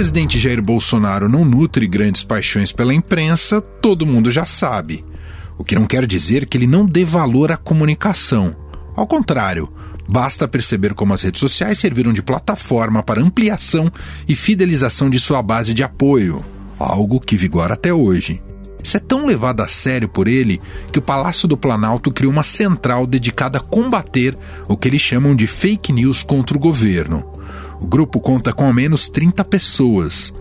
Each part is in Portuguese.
presidente Jair Bolsonaro não nutre grandes paixões pela imprensa, todo mundo já sabe. O que não quer dizer que ele não dê valor à comunicação. Ao contrário, basta perceber como as redes sociais serviram de plataforma para ampliação e fidelização de sua base de apoio, algo que vigora até hoje. Isso é tão levado a sério por ele que o Palácio do Planalto criou uma central dedicada a combater o que eles chamam de fake news contra o governo. O grupo conta com ao menos 30 pessoas.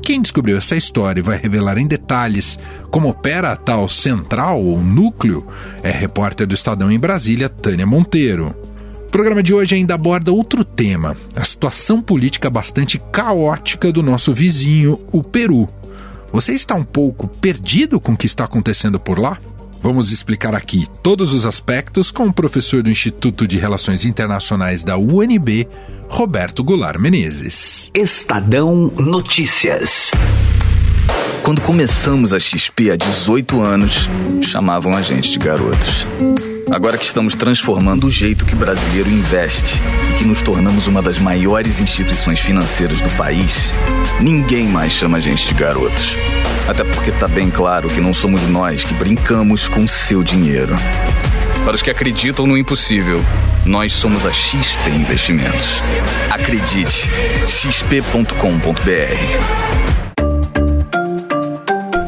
Quem descobriu essa história e vai revelar em detalhes como opera a tal central ou núcleo é repórter do Estadão em Brasília, Tânia Monteiro. O programa de hoje ainda aborda outro tema, a situação política bastante caótica do nosso vizinho, o Peru. Você está um pouco perdido com o que está acontecendo por lá? Vamos explicar aqui todos os aspectos com o professor do Instituto de Relações Internacionais da UNB, Roberto Goulart Menezes. Estadão Notícias. Quando começamos a XP há 18 anos, chamavam a gente de garotos. Agora que estamos transformando o jeito que o brasileiro investe e que nos tornamos uma das maiores instituições financeiras do país, ninguém mais chama a gente de garotos. Até porque está bem claro que não somos nós que brincamos com seu dinheiro. Para os que acreditam no impossível, nós somos a XP Investimentos. Acredite, xp.com.br.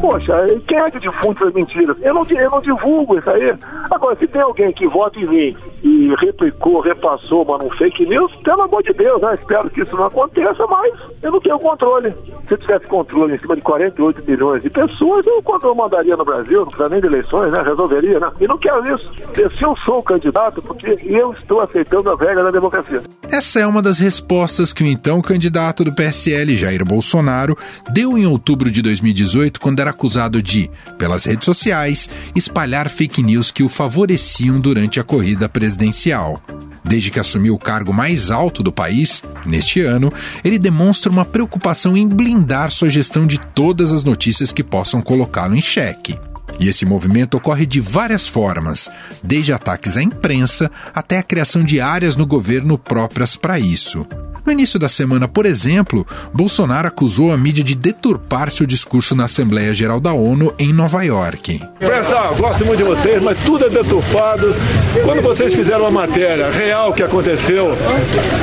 Poxa, quem é que difunde essas mentiras? Eu não, eu não divulgo isso aí. Agora, se tem alguém que vota em mim e replicou, repassou, mas não fake news, pelo amor de Deus, né? Espero que isso não aconteça, mas eu não tenho controle. Se eu tivesse controle em cima de 48 milhões de pessoas, eu, quando eu mandaria no Brasil, não precisa nem de eleições, né? Resolveria, né? E não quero isso. Se eu sou o candidato, porque eu estou aceitando a regra da democracia. Essa é uma das respostas que o então candidato do PSL, Jair Bolsonaro, deu em outubro de 2018, quando era acusado de, pelas redes sociais, espalhar fake news que o favoreciam durante a corrida presidencial. Desde que assumiu o cargo mais alto do país, neste ano, ele demonstra uma preocupação em blindar sua gestão de todas as notícias que possam colocá-lo em xeque. E esse movimento ocorre de várias formas, desde ataques à imprensa até a criação de áreas no governo próprias para isso. No início da semana, por exemplo, Bolsonaro acusou a mídia de deturpar seu discurso na Assembleia Geral da ONU em Nova York. Pessoal, gosto muito de vocês, mas tudo é deturpado. Quando vocês fizeram uma matéria real que aconteceu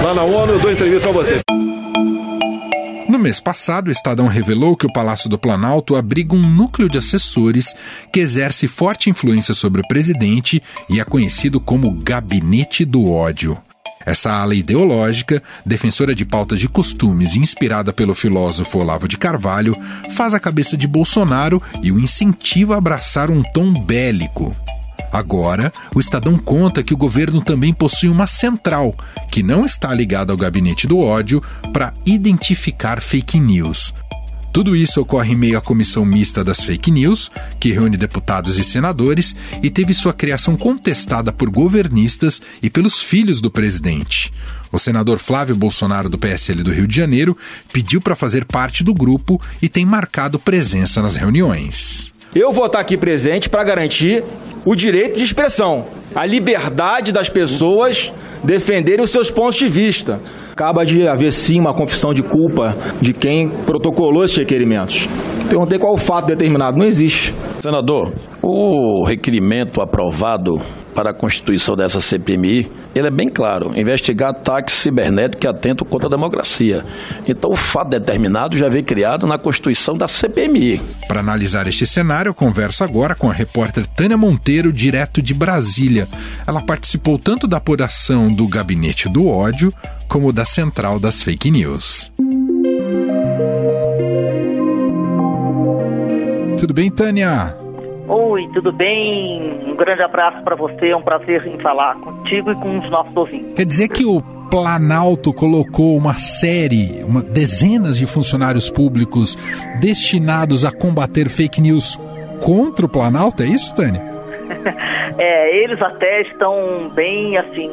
lá na ONU, eu dou entrevista para vocês. No mês passado, o Estadão revelou que o Palácio do Planalto abriga um núcleo de assessores que exerce forte influência sobre o presidente e é conhecido como Gabinete do Ódio. Essa ala ideológica, defensora de pautas de costumes e inspirada pelo filósofo Olavo de Carvalho, faz a cabeça de Bolsonaro e o incentiva a abraçar um tom bélico. Agora, o Estadão conta que o governo também possui uma central, que não está ligada ao gabinete do ódio, para identificar fake news. Tudo isso ocorre em meio à comissão mista das fake news, que reúne deputados e senadores e teve sua criação contestada por governistas e pelos filhos do presidente. O senador Flávio Bolsonaro, do PSL do Rio de Janeiro, pediu para fazer parte do grupo e tem marcado presença nas reuniões. Eu vou estar aqui presente para garantir o direito de expressão, a liberdade das pessoas defenderem os seus pontos de vista. Acaba de haver sim uma confissão de culpa de quem protocolou esses requerimentos. Perguntei qual o fato determinado. Não existe. Senador, o requerimento aprovado para a constituição dessa CPMI, ele é bem claro, investigar ataques cibernéticos que atentam contra a democracia. Então, o fato determinado já veio criado na constituição da CPMI. Para analisar este cenário, eu converso agora com a repórter Tânia Monteiro, direto de Brasília. Ela participou tanto da apuração do Gabinete do Ódio, como da Central das Fake News. Tudo bem, Tânia? Oi, tudo bem? Um grande abraço para você, é um prazer em falar contigo e com os nossos ouvintes. Quer dizer que o Planalto colocou uma série, uma, dezenas de funcionários públicos destinados a combater fake news contra o Planalto, é isso, Tânia? é, eles até estão bem, assim,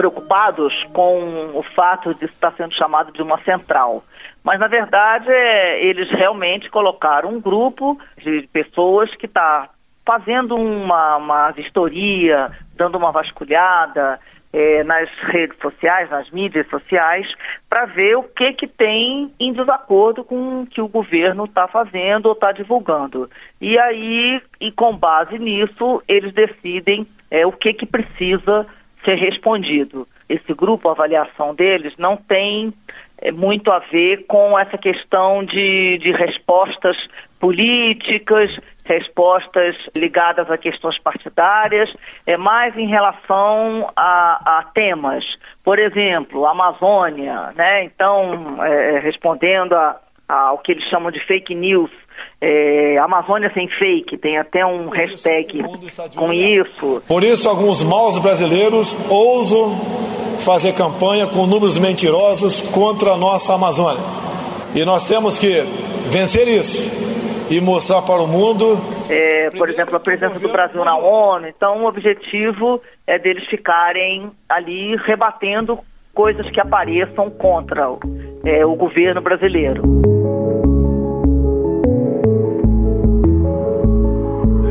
preocupados com o fato de estar sendo chamado de uma central. Mas, na verdade, é, eles realmente colocaram um grupo de pessoas que está fazendo uma, uma vistoria, dando uma vasculhada, é, nas redes sociais, nas mídias sociais, para ver o que, que tem em desacordo com o que o governo está fazendo ou está divulgando. E aí, e com base nisso, eles decidem é, o que, que precisa ser respondido. Esse grupo, a avaliação deles, não tem é, muito a ver com essa questão de, de respostas políticas, respostas ligadas a questões partidárias, é mais em relação a, a temas. Por exemplo, Amazônia, né? Então, é, respondendo a, ao que eles chamam de fake news, é, Amazônia sem fake, tem até um Por hashtag isso, com isso. Por isso, alguns maus brasileiros ousam fazer campanha com números mentirosos contra a nossa Amazônia. E nós temos que vencer isso e mostrar para o mundo. É, por exemplo, a presença do Brasil na ONU. Então, o objetivo é deles ficarem ali rebatendo coisas que apareçam contra é, o governo brasileiro.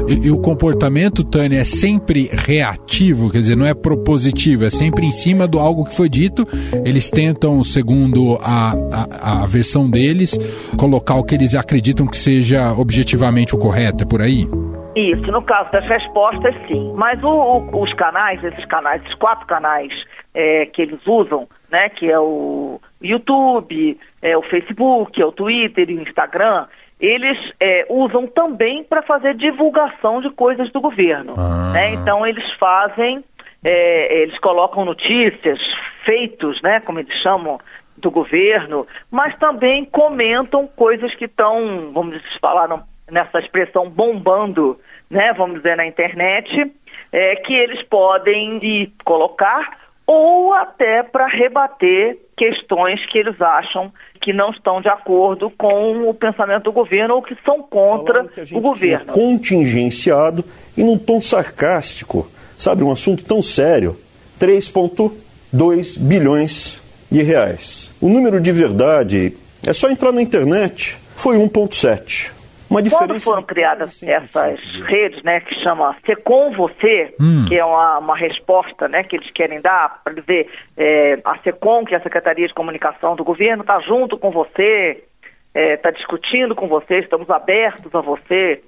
E, e, o comportamento, Tânia, é sempre reativo, quer dizer, não é propositivo, é sempre em cima do algo que foi dito. Eles tentam, segundo a, a, a versão deles, colocar o que eles acreditam que seja objetivamente o correto, é por aí? Isso, no caso das respostas, sim. Mas o, o, os canais, esses canais, esses quatro canais é, que eles usam, né, que é o YouTube, é o Facebook, é o Twitter e o Instagram, eles é, usam também para fazer divulgação de coisas do governo. Ah. Né? Então eles fazem, é, eles colocam notícias, feitos, né, como eles chamam, do governo, mas também comentam coisas que estão, vamos falar nessa expressão, bombando, né, vamos dizer, na internet, é, que eles podem colocar ou até para rebater questões que eles acham que não estão de acordo com o pensamento do governo ou que são contra que o governo. Contingenciado e num tom sarcástico, sabe, um assunto tão sério, 3,2 bilhões de reais. O número de verdade é só entrar na internet, foi 1,7. Uma diferença Quando foram criadas essas redes, né, que chama Ser Com Você, hum. que é uma, uma resposta, né, que eles querem dar para dizer é, a SECOM, que é a Secretaria de Comunicação do Governo, está junto com você, está é, tá discutindo com você, estamos abertos a você.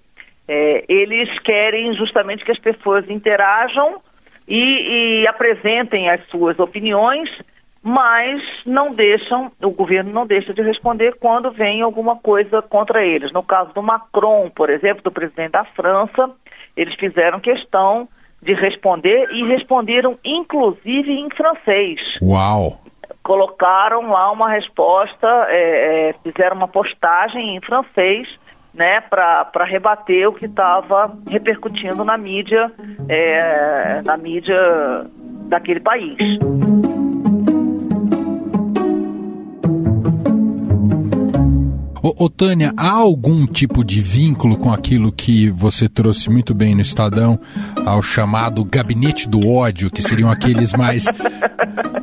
É, eles querem justamente que as pessoas interajam e, e apresentem as suas opiniões mas não deixam, o governo não deixa de responder quando vem alguma coisa contra eles. No caso do Macron, por exemplo, do presidente da França, eles fizeram questão de responder e responderam inclusive em francês. Uau! Colocaram lá uma resposta, é, é, fizeram uma postagem em francês né, para rebater o que estava repercutindo na mídia, é, na mídia daquele país. Ô, Tânia, há algum tipo de vínculo com aquilo que você trouxe muito bem no Estadão, ao chamado gabinete do ódio, que seriam aqueles mais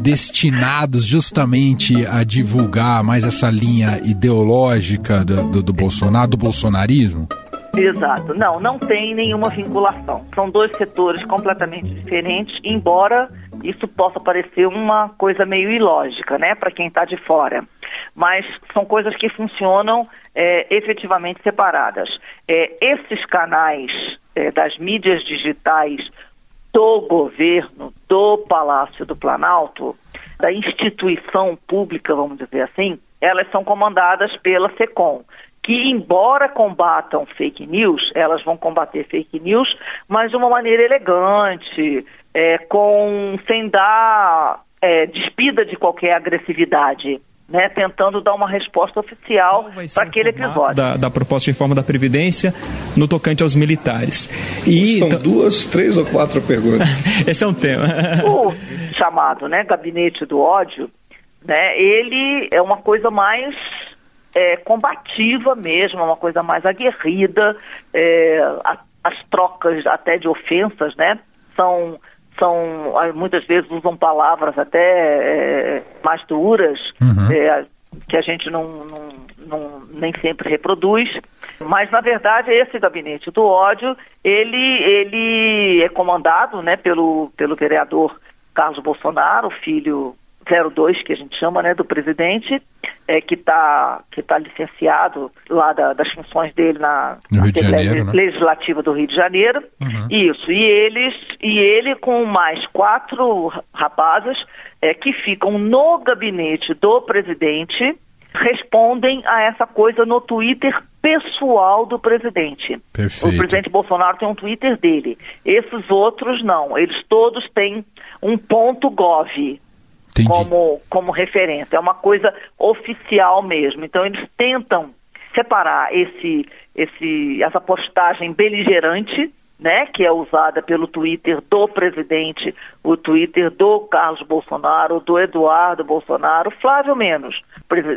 destinados justamente a divulgar mais essa linha ideológica do, do, do Bolsonaro, do bolsonarismo? Exato. Não, não tem nenhuma vinculação. São dois setores completamente diferentes, embora isso possa parecer uma coisa meio ilógica, né, para quem está de fora. Mas são coisas que funcionam é, efetivamente separadas. É, esses canais é, das mídias digitais do governo, do Palácio do Planalto, da instituição pública, vamos dizer assim, elas são comandadas pela SECOM que, embora combatam fake news, elas vão combater fake news, mas de uma maneira elegante, é, com sem dar é, despida de qualquer agressividade. Né, tentando dar uma resposta oficial para aquele episódio. Da, da, proposta de reforma da Previdência no tocante aos militares. E, São então... duas, três ou quatro perguntas. Esse é um tema. o chamado né, gabinete do ódio, né, ele é uma coisa mais é, combativa mesmo, uma coisa mais aguerrida, é, a, as trocas até de ofensas, né? São, são muitas vezes usam palavras até é, mais duras, uhum. É, que a gente não, não, não, nem sempre reproduz. Mas, na verdade, esse gabinete do ódio, ele, ele é comandado né, pelo, pelo vereador Carlos Bolsonaro, filho 02, que a gente chama, né, do presidente, é, que está que tá licenciado lá da, das funções dele na, no Rio de Janeiro, né? legislativa do Rio de Janeiro. Uhum. Isso. E eles e ele com mais quatro rapazes é, que ficam no gabinete do presidente respondem a essa coisa no Twitter pessoal do presidente. Perfeito. O presidente Bolsonaro tem um Twitter dele. Esses outros não. Eles todos têm um ponto gov Como, como referência. É uma coisa oficial mesmo. Então eles tentam separar esse, esse, essa postagem beligerante, né, que é usada pelo Twitter do presidente, o Twitter do Carlos Bolsonaro, do Eduardo Bolsonaro, Flávio menos,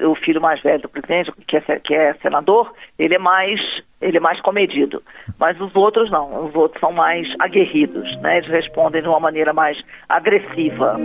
o filho mais velho do presidente, que é, que é senador, ele é mais ele é mais comedido. Mas os outros não, os outros são mais aguerridos, né? Eles respondem de uma maneira mais agressiva.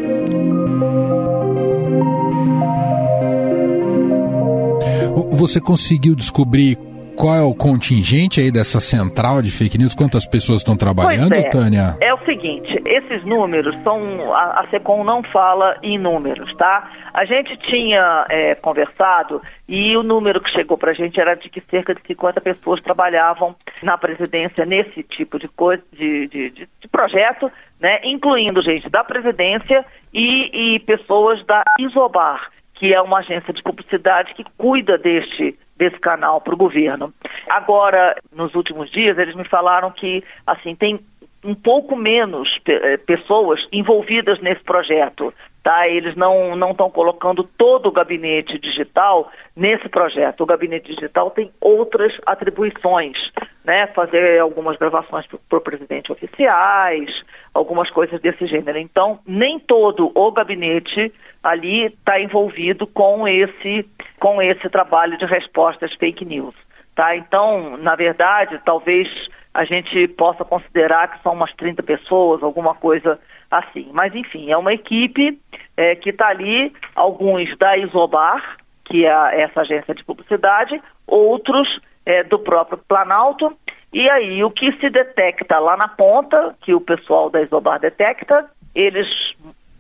Você conseguiu descobrir qual é o contingente aí dessa central de fake news? Quantas pessoas estão trabalhando, é. Tânia? É o seguinte, esses números são. A, a SECOM não fala em números, tá? A gente tinha é, conversado e o número que chegou para a gente era de que cerca de 50 pessoas trabalhavam na presidência nesse tipo de coisa, de, de, de- de projeto, né? Incluindo gente da presidência e, e pessoas da Isobar, que é uma agência de publicidade que cuida deste desse canal para o governo. Agora, nos últimos dias, eles me falaram que assim tem um pouco menos eh, pessoas envolvidas nesse projeto. Tá? Eles não estão colocando todo o gabinete digital nesse projeto. O gabinete digital tem outras atribuições, né? Fazer algumas gravações para o presidente oficiais, algumas coisas desse gênero. Então, nem todo o gabinete ali está envolvido com esse com esse trabalho de respostas fake news. Tá? Então, na verdade, talvez a gente possa considerar que são umas 30 pessoas, alguma coisa assim. Mas, enfim, é uma equipe eh, que está ali, alguns da Isobar, que é essa agência de publicidade, outros eh, do próprio Planalto. E aí, o que se detecta lá na ponta, que o pessoal da Isobar detecta, eles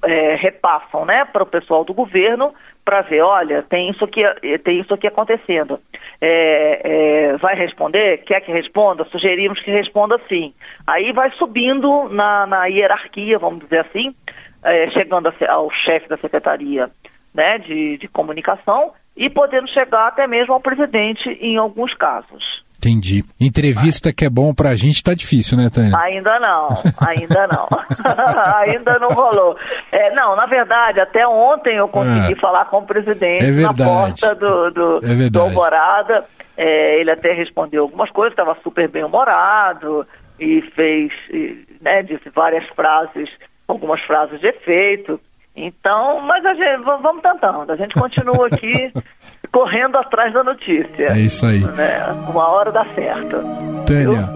é, repassam né, para o pessoal do governo para ver, olha, tem isso aqui, eh, tem isso aqui acontecendo. É, é, vai responder? Quer que responda? Sugerimos que responda sim. Aí vai subindo na, na hierarquia, vamos dizer assim, é, chegando a ao chefe da secretaria né, de, de comunicação e podendo chegar até mesmo ao presidente em alguns casos. Entendi. Entrevista que é bom pra gente tá difícil, né, Tânia? Ainda não, ainda não. ainda não rolou. É, não, na verdade, até ontem eu consegui Ah. falar com o presidente É na porta do, do, É do Alvorada. É, ele até respondeu algumas coisas, estava super bem humorado e fez, e, né, disse várias frases, algumas frases de efeito. Então, mas a gente, vamos tentando, a gente continua aqui correndo atrás da notícia. É isso aí. Né? Uma hora dá certo. Tânia,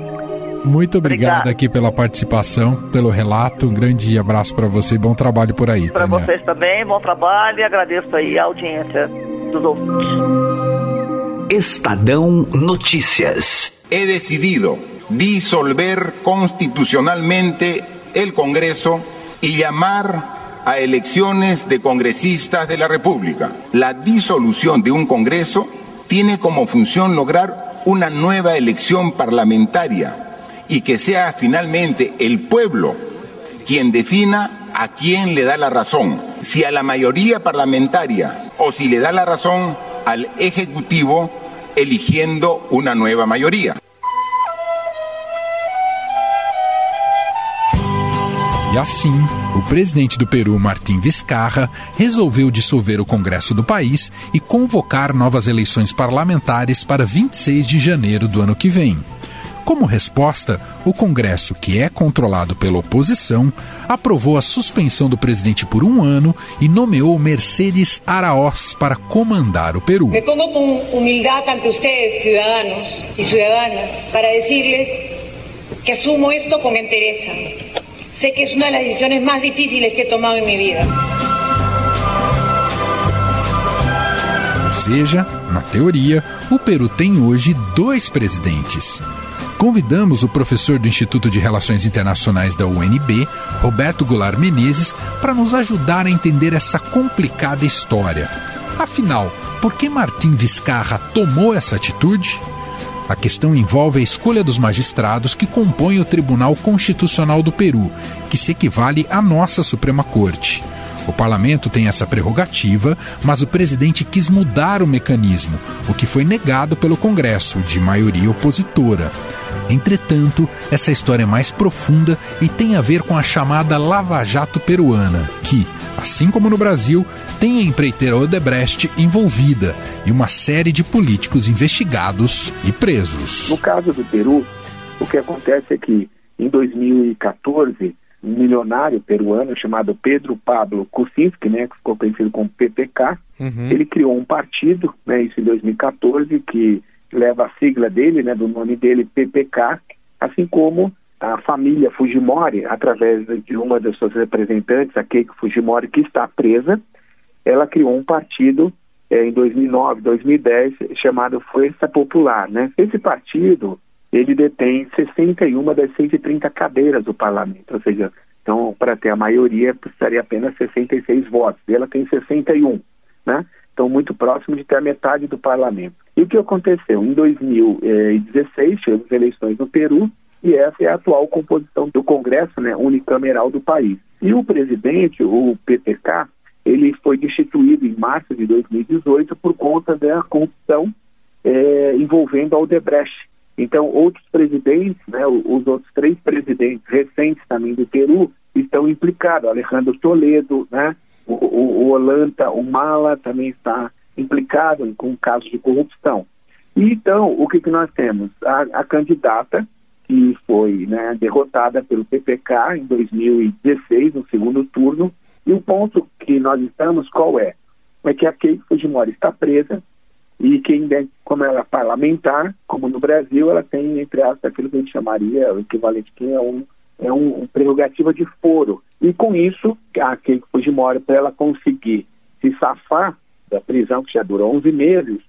muito obrigado Obrigada. aqui pela participação, pelo relato. Um grande abraço pra você e bom trabalho por aí, Para vocês também, bom trabalho e agradeço aí a audiência dos ouvintes. Estadão Notícias. he decidido disolver constitucionalmente el Congreso y llamar a elecciones de congresistas de la República. La disolución de un Congreso tiene como función lograr una nueva elección parlamentaria y que sea finalmente el pueblo quien defina a quién le da la razón, si a la mayoría parlamentaria o si le da la razón al Ejecutivo eligiendo una nueva mayoría. E assim, o presidente do Peru, Martim Vizcarra, resolveu dissolver o Congresso do país e convocar novas eleições parlamentares para 26 de janeiro do ano que vem. Como resposta, o Congresso, que é controlado pela oposição, aprovou a suspensão do presidente por um ano e nomeou Mercedes Araoz para comandar o Peru. Me pongo con humildad ante ustedes, ciudadanos y ciudadanas, para decirles que asumo esto con entereza. Sé que es una de las decisiones más difíciles que he tomado en mi vida. Ou seja, na teoria, o Peru tem hoje dois presidentes. convidamos o professor do Instituto de Relações Internacionais da UNB, Roberto Goulart Menezes, para nos ajudar a entender essa complicada história. Afinal, por que Martim Vizcarra tomou essa atitude? A questão envolve a escolha dos magistrados que compõem o Tribunal Constitucional do Peru, que se equivale à nossa Suprema Corte. O parlamento tem essa prerrogativa, mas o presidente quis mudar o mecanismo, o que foi negado pelo Congresso, de maioria opositora. Entretanto, essa história é mais profunda e tem a ver com a chamada Lava Jato peruana, que, assim como no Brasil, tem a empreiteira Odebrecht envolvida e uma série de políticos investigados e presos. No caso do Peru, o que acontece é que em 2014 um milionário peruano chamado Pedro Pablo Kuczynski, né, que ficou conhecido como PPK, uhum. ele criou um partido, né, isso em 2014, que leva a sigla dele, né, do nome dele, PPK, assim como a família Fujimori, através de uma das suas representantes, a Keiko Fujimori, que está presa, ela criou um partido é, em 2009, 2010, chamado Força Popular. Né? Esse partido, ele detém 61 das 130 cadeiras do parlamento, ou seja, então, para ter a maioria, precisaria apenas 66 votos. E ela tem 61, né? Então, muito próximo de ter a metade do parlamento. E o que aconteceu? Em 2016, tivemos eleições no Peru, e essa é a atual composição do Congresso né, unicameral do país. E o presidente, o PPK, ele foi destituído em março de 2018 por conta da corrupção é, envolvendo a Odebrecht. Então, outros presidentes, né, os outros três presidentes recentes também do Peru, estão implicados. Alejandro Toledo, né, o, o, Olanta, o Mala também está implicado com casos de corrupção. E, então, o que, que nós temos? A, a candidata que foi né, derrotada pelo PPK em 2016, no segundo turno. E o ponto que nós estamos, qual é? É que a Keiko Fujimori está presa e quem, como ela é parlamentar, como no Brasil, ela tem, entre aspas, aquilo que a gente chamaria, o equivalente que é um, é um, um prerrogativa de foro. E com isso, a Keiko Fujimori, para ela conseguir se safar da prisão, que já durou 11 meses,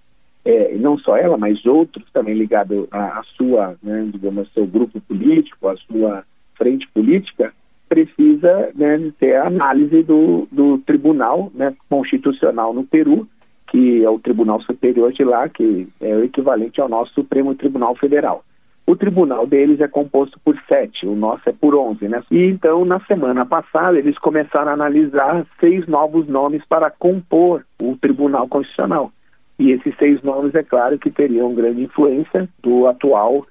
é, não só ela, mas outros também ligados à, sua, né, digamos, ao seu grupo político, à sua frente política, precisa né, ter a análise do, do Tribunal né, Constitucional no Peru, que é o Tribunal Superior de lá, que é o equivalente ao nosso Supremo Tribunal Federal. O tribunal deles é composto por sete, o nosso é por onze, né? E então, na semana passada, eles começaram a analisar seis novos nomes para compor o Tribunal Constitucional. E esses seis nomes, é claro, que teriam grande influência do atual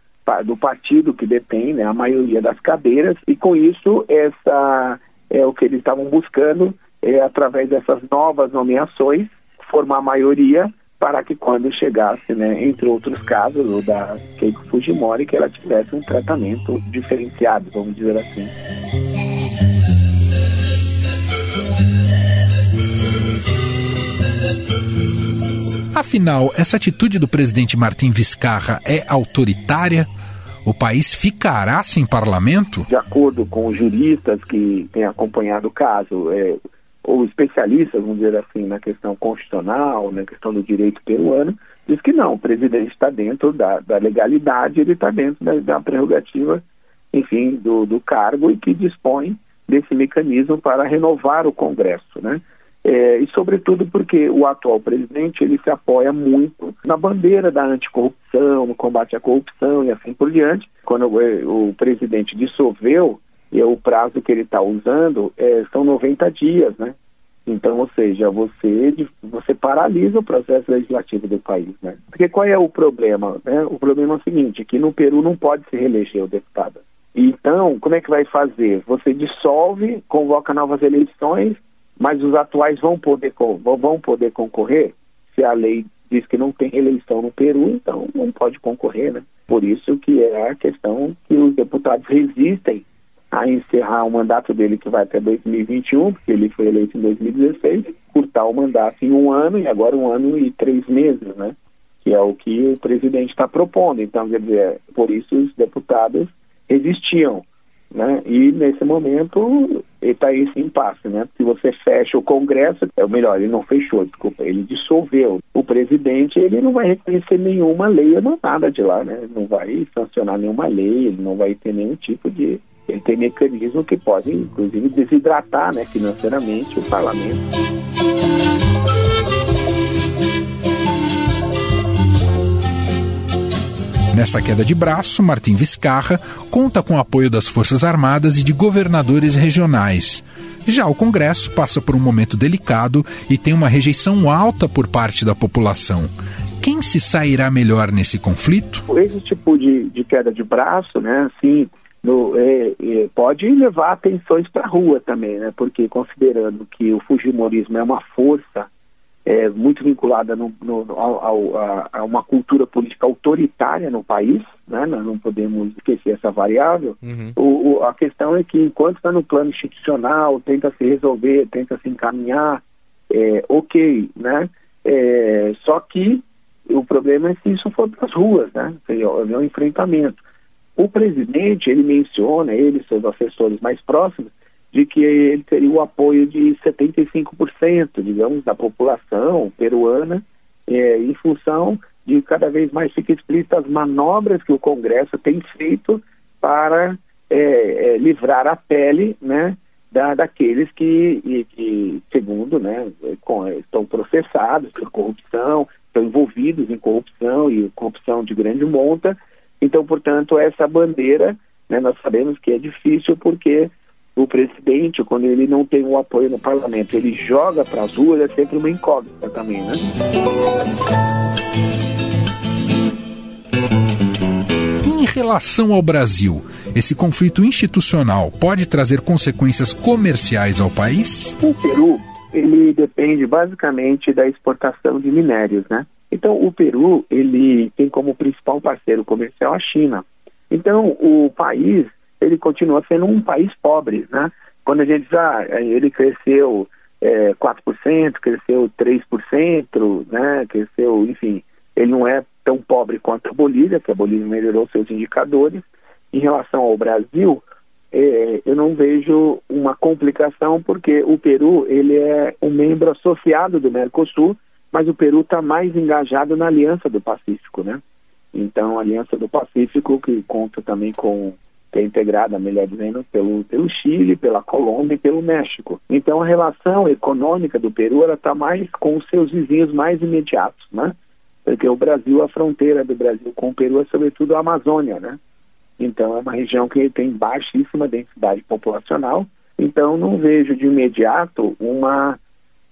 do partido que detém né, a maioria das cadeiras, e com isso, essa é o que eles estavam buscando, é, através dessas novas nomeações, formar maioria para que quando chegasse, né, entre outros casos, o da Keiko Fujimori, que ela tivesse um tratamento diferenciado, vamos dizer assim. Afinal, essa atitude do presidente Martim Vizcarra é autoritária? O país ficará sem parlamento? De acordo com juristas que têm acompanhado o caso, é, ou especialistas, vamos dizer assim, na questão constitucional, na questão do direito peruano, diz que não, o presidente está dentro da, da legalidade, ele está dentro da, da, prerrogativa, enfim, do, do cargo e que dispõe desse mecanismo para renovar o Congresso, né? É, e sobretudo porque o atual presidente ele se apoia muito na bandeira da anticorrupção, no combate à corrupção e assim por diante. Quando o, o presidente dissolveu, e o prazo que ele está usando é, são 90 dias, né? Então, ou seja, você, você paralisa o processo legislativo do país, né? Porque qual é o problema? Né? O problema é o seguinte, que no Peru não pode se reeleger o deputado. Então, como é que vai fazer? Você dissolve, convoca novas eleições mas os atuais vão poder, vão poder concorrer, se a lei diz que não tem eleição no Peru, então não pode concorrer, né? Por isso que é a questão que os deputados resistem a encerrar o mandato dele que vai até 2021, porque ele foi eleito em 2016, curtar o mandato em um ano e agora um ano e três meses, né? Que é o que o presidente está propondo. Então, quer dizer, por isso os deputados resistiam. Né? E nesse momento está esse impasse, né? Se você fecha o Congresso, é melhor, ele não fechou, desculpa, ele dissolveu. O presidente ele não vai reconhecer nenhuma lei emanada de lá, né? Não vai sancionar nenhuma lei, ele não vai ter nenhum tipo de ele tem mecanismo que pode, inclusive, desidratar né, financeiramente o parlamento. Nessa queda de braço, Martim Vizcarra conta com o apoio das Forças Armadas e de governadores regionais. Já o Congresso passa por um momento delicado e tem uma rejeição alta por parte da população. Quem se sairá melhor nesse conflito? Esse tipo de, de queda de braço, né, assim, no, é, é, pode levar atenções para a rua também, né? Porque considerando que o Fujimorismo é uma força é, muito vinculada no, no, ao, ao, a, a, uma cultura política autoritária no país, né? Nós não podemos esquecer essa variável. Uhum. O, o, a questão é que enquanto está no plano institucional, tenta se resolver, tenta se encaminhar, é, ok, né? É, só que o problema é se isso for para as ruas, né? É um enfrentamento. O presidente, ele menciona, ele e seus assessores mais próximos, de que ele teria o apoio de 75%, digamos, da população peruana, é, em função de cada vez mais ficar explícita as manobras que o Congresso tem feito para é, é, livrar a pele, né, da, daqueles que, que, segundo, né, com, estão processados por corrupção, estão envolvidos em corrupção e corrupção de grande monta, então, portanto, essa bandeira, né, nós sabemos que é difícil porque o presidente, quando ele não tem o apoio no parlamento, ele joga para as ruas, é sempre uma incógnita também, né? Em relação ao Brasil, esse conflito institucional pode trazer consequências comerciais ao país? O Peru, ele depende basicamente da exportação de minérios, né? Então, o Peru, ele tem como principal parceiro comercial a China. Então, o país, ele continua sendo um país pobre, né? Quando a gente diz, ah, ele cresceu é, 4%, cresceu 3%, né? Cresceu, enfim, ele não é tão pobre quanto a Bolívia, que a Bolívia melhorou seus indicadores. Em relação ao Brasil, é, eu não vejo uma complicação, porque o Peru, ele é um membro associado do Mercosul, mas o Peru está mais engajado na Aliança do Pacífico, né? Então, a Aliança do Pacífico, que conta também com que é integrada, melhor dizendo, pelo, pelo Chile, pela Colômbia e pelo México. Então, a relação econômica do Peru ela está mais com os seus vizinhos mais imediatos, né? Porque o Brasil, a fronteira do Brasil com o Peru é sobretudo a Amazônia, né? Então, é uma região que tem baixíssima densidade populacional. Então, não vejo de imediato uma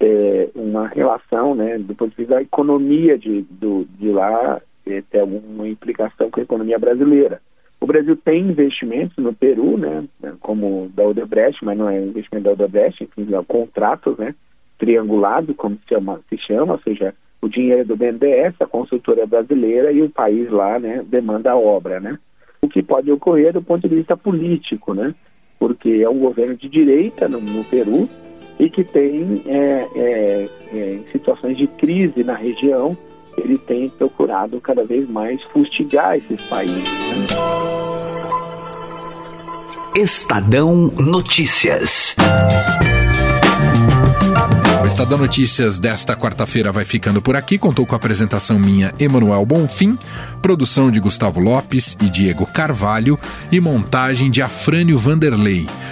é, uma relação, né, do ponto de vista da economia de, do, de lá, é, ter alguma implicação com a economia brasileira. O Brasil tem investimentos no Peru, né, como da Odebrecht, mas não é investimento da Odebrecht, enfim, é contratos, né, triangulado, como se chama, se chama, ou seja, o dinheiro do BNDES, a consultora brasileira e o país lá, né, demanda a obra, né. O que pode ocorrer do ponto de vista político, né, porque é um governo de direita no, no Peru, e que tem, é, é, é, em situações de crise na região, ele tem procurado cada vez mais fustigar esses países. Né? Estadão Notícias. Estadão Notícias desta quarta-feira vai ficando por aqui. Contou com a apresentação minha, Emanuel Bonfim, produção de Gustavo Lopes e Diego Carvalho e montagem de Afrânio Vanderlei.